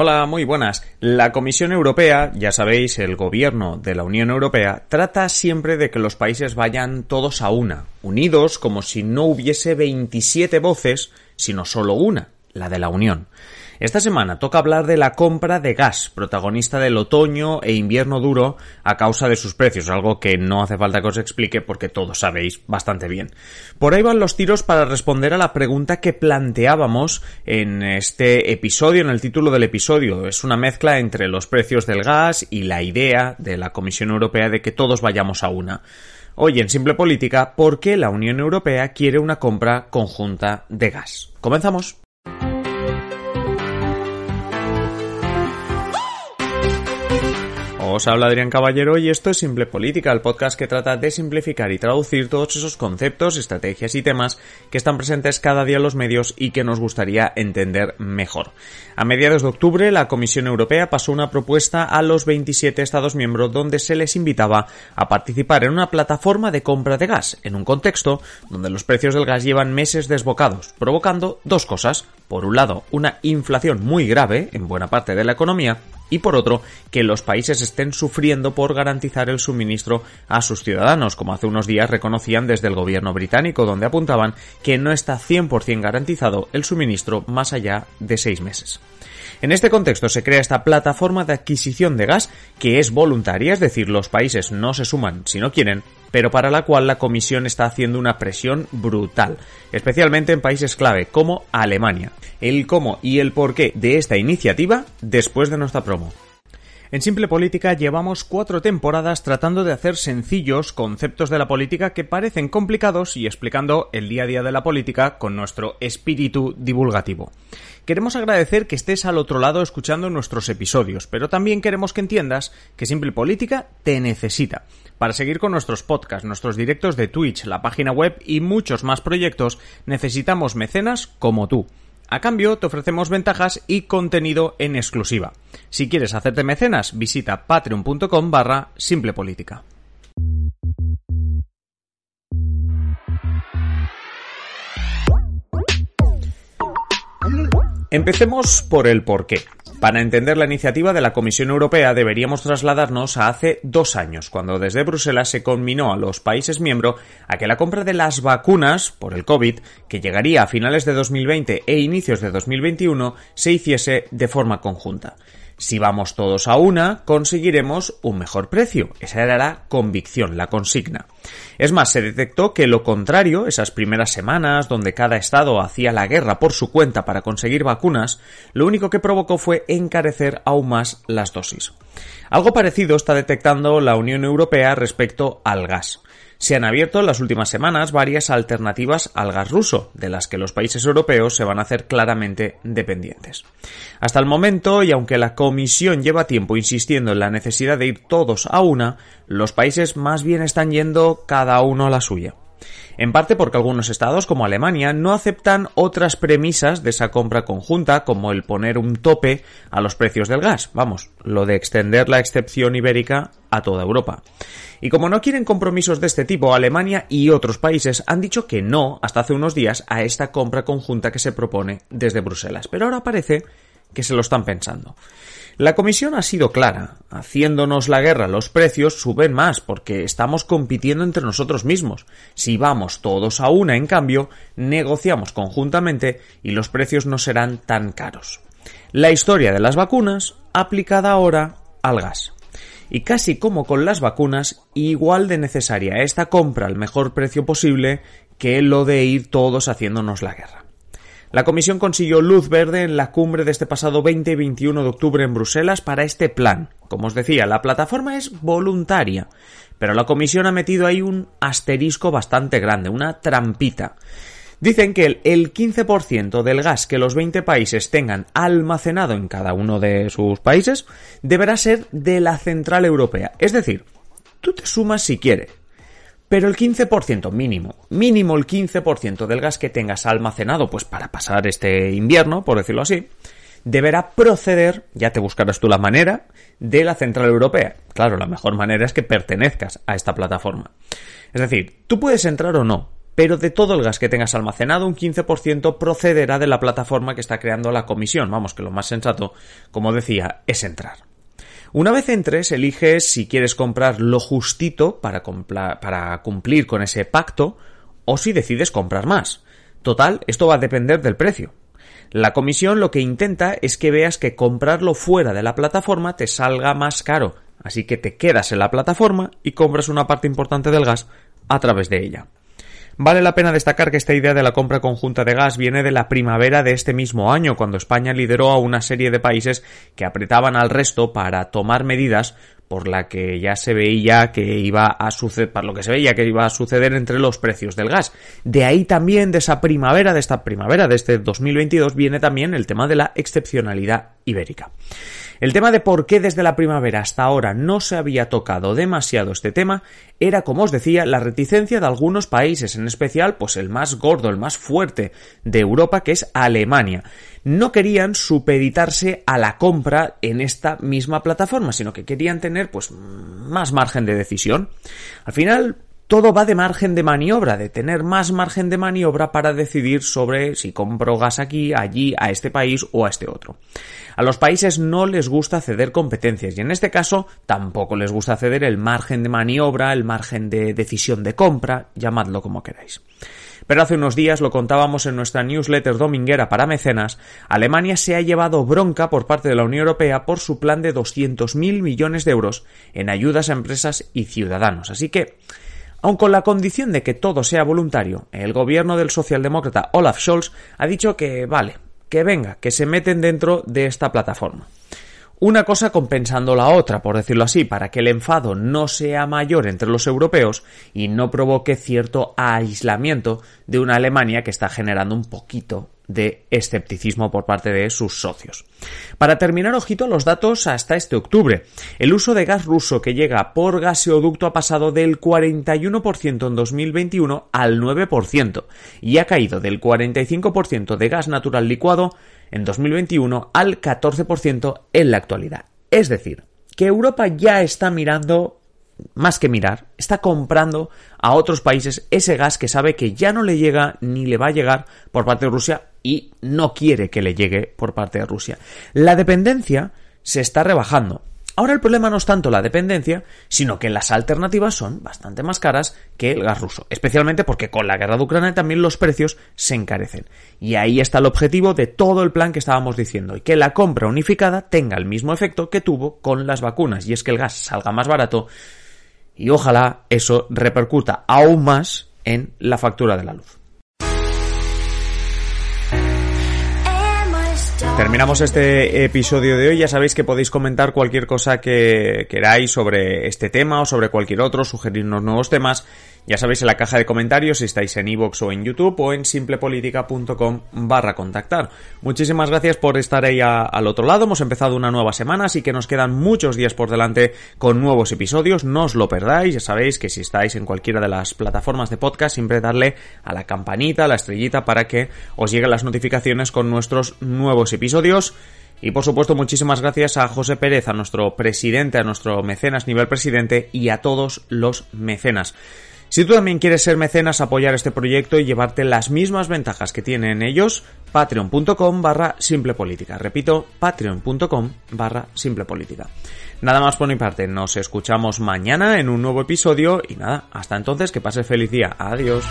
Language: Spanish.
Hola, muy buenas. La Comisión Europea, ya sabéis, el gobierno de la Unión Europea, trata siempre de que los países vayan todos a una, unidos como si no hubiese 27 voces, sino solo una, la de la Unión. Esta semana toca hablar de la compra de gas, protagonista del otoño e invierno duro a causa de sus precios, algo que no hace falta que os explique porque todos sabéis bastante bien. Por ahí van los tiros para responder a la pregunta que planteábamos en este episodio, en el título del episodio. Es una mezcla entre los precios del gas y la idea de la Comisión Europea de que todos vayamos a una. Hoy en Simple Política, ¿por qué la Unión Europea quiere una compra conjunta de gas? Comenzamos. Os habla Adrián Caballero y esto es Simple Política, el podcast que trata de simplificar y traducir todos esos conceptos, estrategias y temas que están presentes cada día en los medios y que nos gustaría entender mejor. A mediados de octubre, la Comisión Europea pasó una propuesta a los 27 Estados miembros donde se les invitaba a participar en una plataforma de compra de gas, en un contexto donde los precios del gas llevan meses desbocados, provocando dos cosas. Por un lado, una inflación muy grave en buena parte de la economía y por otro, que los países estén sufriendo por garantizar el suministro a sus ciudadanos, como hace unos días reconocían desde el gobierno británico, donde apuntaban que no está 100% garantizado el suministro más allá de seis meses. En este contexto se crea esta plataforma de adquisición de gas que es voluntaria, es decir, los países no se suman si no quieren, pero para la cual la Comisión está haciendo una presión brutal, especialmente en países clave como Alemania. El cómo y el porqué de esta iniciativa después de nuestra promo. En Simple Política llevamos cuatro temporadas tratando de hacer sencillos conceptos de la política que parecen complicados y explicando el día a día de la política con nuestro espíritu divulgativo. Queremos agradecer que estés al otro lado escuchando nuestros episodios, pero también queremos que entiendas que Simple Política te necesita. Para seguir con nuestros podcasts, nuestros directos de Twitch, la página web y muchos más proyectos, necesitamos mecenas como tú. A cambio, te ofrecemos ventajas y contenido en exclusiva. Si quieres hacerte mecenas, visita patreon.com barra simplepolítica. Empecemos por el porqué. Para entender la iniciativa de la Comisión Europea deberíamos trasladarnos a hace dos años, cuando desde Bruselas se conminó a los países miembros a que la compra de las vacunas por el COVID, que llegaría a finales de 2020 e inicios de 2021, se hiciese de forma conjunta. Si vamos todos a una, conseguiremos un mejor precio. Esa era la convicción, la consigna. Es más, se detectó que lo contrario, esas primeras semanas donde cada estado hacía la guerra por su cuenta para conseguir vacunas, lo único que provocó fue encarecer aún más las dosis. Algo parecido está detectando la Unión Europea respecto al gas se han abierto en las últimas semanas varias alternativas al gas ruso, de las que los países europeos se van a hacer claramente dependientes. Hasta el momento, y aunque la Comisión lleva tiempo insistiendo en la necesidad de ir todos a una, los países más bien están yendo cada uno a la suya en parte porque algunos estados, como Alemania, no aceptan otras premisas de esa compra conjunta, como el poner un tope a los precios del gas, vamos, lo de extender la excepción ibérica a toda Europa. Y como no quieren compromisos de este tipo, Alemania y otros países han dicho que no, hasta hace unos días, a esta compra conjunta que se propone desde Bruselas. Pero ahora parece que se lo están pensando. La comisión ha sido clara. Haciéndonos la guerra, los precios suben más porque estamos compitiendo entre nosotros mismos. Si vamos todos a una, en cambio, negociamos conjuntamente y los precios no serán tan caros. La historia de las vacunas aplicada ahora al gas. Y casi como con las vacunas, igual de necesaria esta compra al mejor precio posible que lo de ir todos haciéndonos la guerra. La Comisión consiguió luz verde en la cumbre de este pasado 20 y 21 de octubre en Bruselas para este plan. Como os decía, la plataforma es voluntaria, pero la Comisión ha metido ahí un asterisco bastante grande, una trampita. Dicen que el 15% del gas que los 20 países tengan almacenado en cada uno de sus países deberá ser de la central europea. Es decir, tú te sumas si quieres, pero el 15% mínimo, mínimo el 15% del gas que tengas almacenado, pues para pasar este invierno, por decirlo así, deberá proceder, ya te buscarás tú la manera, de la central europea. Claro, la mejor manera es que pertenezcas a esta plataforma. Es decir, tú puedes entrar o no, pero de todo el gas que tengas almacenado, un 15% procederá de la plataforma que está creando la comisión. Vamos, que lo más sensato, como decía, es entrar. Una vez entres, eliges si quieres comprar lo justito para, para cumplir con ese pacto o si decides comprar más. Total, esto va a depender del precio. La comisión lo que intenta es que veas que comprarlo fuera de la plataforma te salga más caro, así que te quedas en la plataforma y compras una parte importante del gas a través de ella. Vale la pena destacar que esta idea de la compra conjunta de gas viene de la primavera de este mismo año, cuando España lideró a una serie de países que apretaban al resto para tomar medidas por la que ya se veía que iba a suceder, por lo que se veía que iba a suceder entre los precios del gas. De ahí también, de esa primavera, de esta primavera, de este 2022, viene también el tema de la excepcionalidad ibérica. El tema de por qué desde la primavera hasta ahora no se había tocado demasiado este tema era, como os decía, la reticencia de algunos países, en especial, pues el más gordo, el más fuerte de Europa, que es Alemania. No querían supeditarse a la compra en esta misma plataforma, sino que querían tener, pues, más margen de decisión. Al final, todo va de margen de maniobra, de tener más margen de maniobra para decidir sobre si compro gas aquí, allí, a este país o a este otro. A los países no les gusta ceder competencias y en este caso tampoco les gusta ceder el margen de maniobra, el margen de decisión de compra, llamadlo como queráis. Pero hace unos días lo contábamos en nuestra newsletter dominguera para mecenas, Alemania se ha llevado bronca por parte de la Unión Europea por su plan de 200.000 millones de euros en ayudas a empresas y ciudadanos. Así que, Aun con la condición de que todo sea voluntario, el gobierno del socialdemócrata Olaf Scholz ha dicho que vale, que venga, que se meten dentro de esta plataforma. Una cosa compensando la otra, por decirlo así, para que el enfado no sea mayor entre los europeos y no provoque cierto aislamiento de una Alemania que está generando un poquito de escepticismo por parte de sus socios. Para terminar, ojito los datos hasta este octubre. El uso de gas ruso que llega por gaseoducto ha pasado del 41% en 2021 al 9% y ha caído del 45% de gas natural licuado en 2021 al 14% en la actualidad. Es decir, que Europa ya está mirando más que mirar, está comprando a otros países ese gas que sabe que ya no le llega ni le va a llegar por parte de Rusia y no quiere que le llegue por parte de Rusia. La dependencia se está rebajando. Ahora el problema no es tanto la dependencia, sino que las alternativas son bastante más caras que el gas ruso, especialmente porque con la guerra de Ucrania también los precios se encarecen. Y ahí está el objetivo de todo el plan que estábamos diciendo, y que la compra unificada tenga el mismo efecto que tuvo con las vacunas, y es que el gas salga más barato y ojalá eso repercuta aún más en la factura de la luz. Terminamos este episodio de hoy. Ya sabéis que podéis comentar cualquier cosa que queráis sobre este tema o sobre cualquier otro, sugerirnos nuevos temas ya sabéis en la caja de comentarios si estáis en iVoox o en YouTube o en simplepolitica.com barra contactar. Muchísimas gracias por estar ahí al otro lado. Hemos empezado una nueva semana, así que nos quedan muchos días por delante con nuevos episodios. No os lo perdáis. Ya sabéis que si estáis en cualquiera de las plataformas de podcast, siempre darle a la campanita, a la estrellita para que os lleguen las notificaciones con nuestros nuevos Y por supuesto, muchísimas gracias a José Pérez, a nuestro presidente, a nuestro mecenas nivel presidente y a todos los mecenas. Si tú también quieres ser mecenas, apoyar este proyecto y llevarte las mismas ventajas que tienen ellos, patreon.com barra simple política. Repito, patreon.com barra simple política. Nada más por mi parte, nos escuchamos mañana en un nuevo episodio y nada, hasta entonces que pases feliz día. Adiós.